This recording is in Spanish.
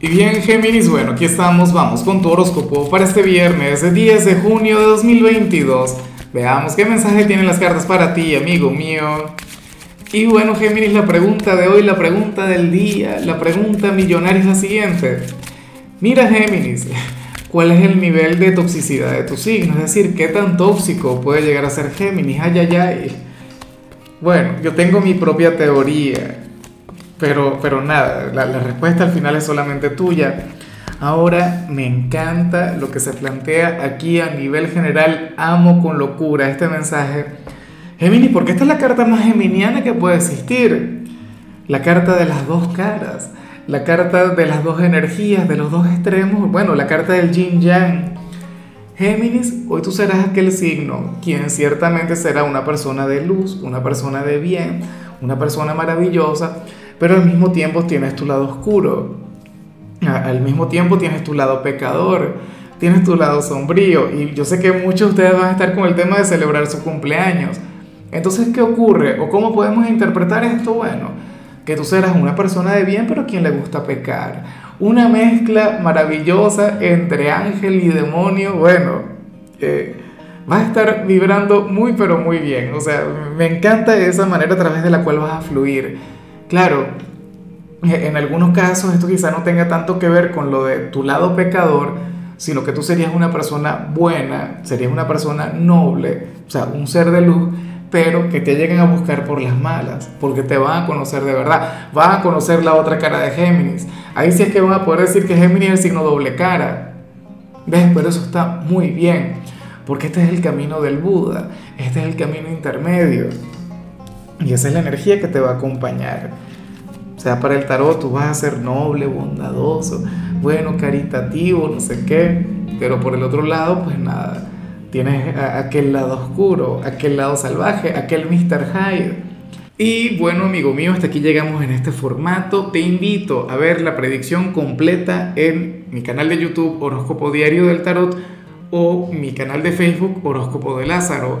Y bien, Géminis, bueno, aquí estamos, vamos con tu horóscopo para este viernes, 10 de junio de 2022. Veamos qué mensaje tienen las cartas para ti, amigo mío. Y bueno, Géminis, la pregunta de hoy, la pregunta del día, la pregunta millonaria es la siguiente. Mira, Géminis, ¿cuál es el nivel de toxicidad de tu signo? Es decir, ¿qué tan tóxico puede llegar a ser Géminis? Ay, ay, ay. Bueno, yo tengo mi propia teoría pero, pero nada, la, la respuesta al final es solamente tuya. Ahora me encanta lo que se plantea aquí a nivel general. Amo con locura este mensaje. Gemini, porque esta es la carta más geminiana que puede existir. La carta de las dos caras. La carta de las dos energías, de los dos extremos. Bueno, la carta del yin yang. Géminis, hoy tú serás aquel signo, quien ciertamente será una persona de luz, una persona de bien, una persona maravillosa, pero al mismo tiempo tienes tu lado oscuro, al mismo tiempo tienes tu lado pecador, tienes tu lado sombrío, y yo sé que muchos de ustedes van a estar con el tema de celebrar su cumpleaños. Entonces, ¿qué ocurre? ¿O cómo podemos interpretar esto? Bueno, que tú serás una persona de bien, pero a quien le gusta pecar. Una mezcla maravillosa entre ángel y demonio. Bueno, eh, vas a estar vibrando muy, pero muy bien. O sea, me encanta esa manera a través de la cual vas a fluir. Claro, en algunos casos esto quizá no tenga tanto que ver con lo de tu lado pecador, sino que tú serías una persona buena, serías una persona noble, o sea, un ser de luz, pero que te lleguen a buscar por las malas, porque te van a conocer de verdad, van a conocer la otra cara de Géminis. Ahí sí es que van a poder decir que Géminis es el signo doble cara. ¿Ves? Pero eso está muy bien, porque este es el camino del Buda, este es el camino intermedio. Y esa es la energía que te va a acompañar. O sea, para el tarot tú vas a ser noble, bondadoso, bueno, caritativo, no sé qué. Pero por el otro lado, pues nada, tienes aquel lado oscuro, aquel lado salvaje, aquel Mr. Hyde. Y bueno, amigo mío, hasta aquí llegamos en este formato. Te invito a ver la predicción completa en mi canal de YouTube Horóscopo Diario del Tarot o mi canal de Facebook Horóscopo de Lázaro.